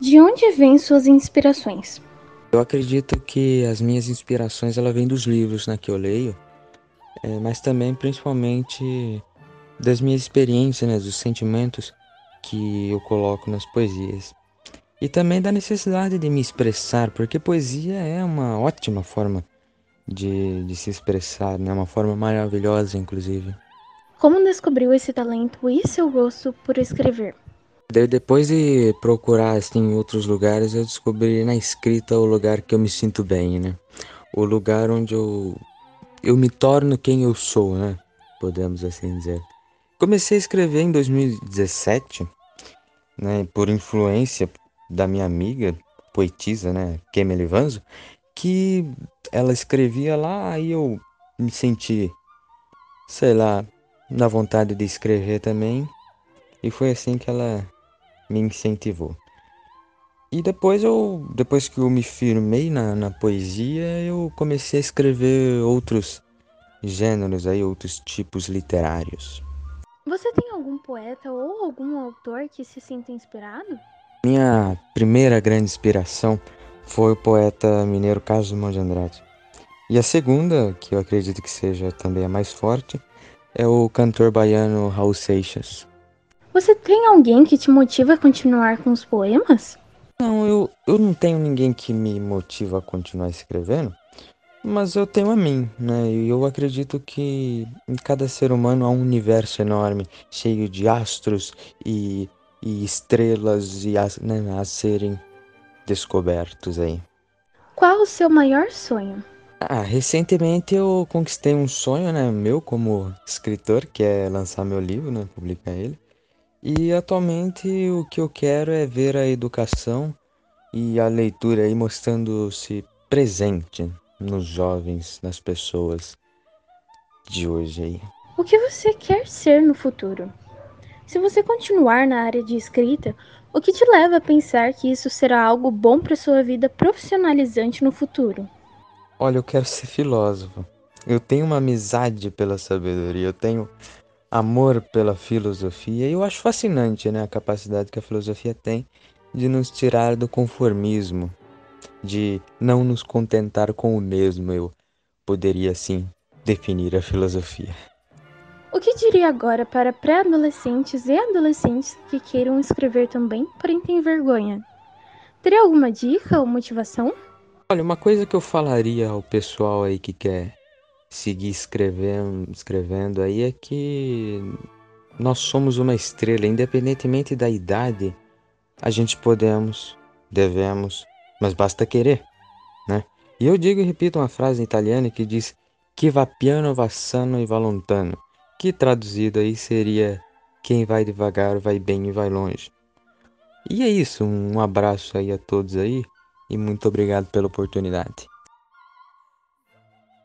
De onde vêm suas inspirações? Eu acredito que as minhas inspirações ela vêm dos livros né, que eu leio, é, mas também principalmente das minhas experiências, né, dos sentimentos que eu coloco nas poesias. E também da necessidade de me expressar, porque poesia é uma ótima forma de, de se expressar, né? uma forma maravilhosa, inclusive. Como descobriu esse talento e seu gosto por escrever? Depois de procurar assim, em outros lugares, eu descobri na escrita o lugar que eu me sinto bem, né? O lugar onde eu, eu me torno quem eu sou, né? Podemos assim dizer. Comecei a escrever em 2017, né? Por influência da minha amiga, poetisa, né? Kemely Vanzo, que ela escrevia lá e eu me senti, sei lá, na vontade de escrever também. E foi assim que ela me incentivou. E depois eu, depois que eu me firmei na, na poesia, eu comecei a escrever outros gêneros aí, outros tipos literários. Você tem algum poeta ou algum autor que se sinta inspirado? Minha primeira grande inspiração foi o poeta mineiro Carlos Drummond de Andrade. E a segunda, que eu acredito que seja também a mais forte, é o cantor baiano Raul Seixas. Você tem alguém que te motiva a continuar com os poemas? Não, eu, eu não tenho ninguém que me motiva a continuar escrevendo, mas eu tenho a mim, né? E eu acredito que em cada ser humano há um universo enorme, cheio de astros e, e estrelas e a, né, a serem descobertos aí. Qual o seu maior sonho? Ah, recentemente eu conquistei um sonho, né, meu como escritor, que é lançar meu livro, né, publicar ele. E atualmente o que eu quero é ver a educação e a leitura aí mostrando-se presente nos jovens, nas pessoas de hoje aí. O que você quer ser no futuro? Se você continuar na área de escrita, o que te leva a pensar que isso será algo bom para sua vida profissionalizante no futuro? Olha, eu quero ser filósofo. Eu tenho uma amizade pela sabedoria, eu tenho amor pela filosofia. E eu acho fascinante né, a capacidade que a filosofia tem de nos tirar do conformismo, de não nos contentar com o mesmo. Eu poderia assim definir a filosofia. O que diria agora para pré-adolescentes e adolescentes que queiram escrever também, porém têm vergonha? Teria alguma dica ou motivação? Olha, uma coisa que eu falaria ao pessoal aí que quer seguir escrevendo, escrevendo aí é que nós somos uma estrela, independentemente da idade, a gente podemos, devemos, mas basta querer, né? E eu digo e repito uma frase italiana que diz que va piano, va sano e va lontano, que traduzido aí seria quem vai devagar vai bem e vai longe. E é isso, um abraço aí a todos aí e muito obrigado pela oportunidade.